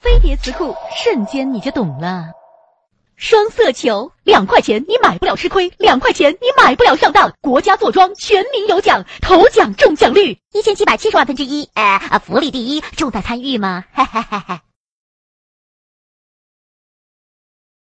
飞碟词库，瞬间你就懂了。双色球，两块钱你买不了吃亏，两块钱你买不了上当。国家坐庄，全民有奖，头奖中奖率一千七百七十万分之一，呃，福利第一，重在参与嘛？哈哈哈哈。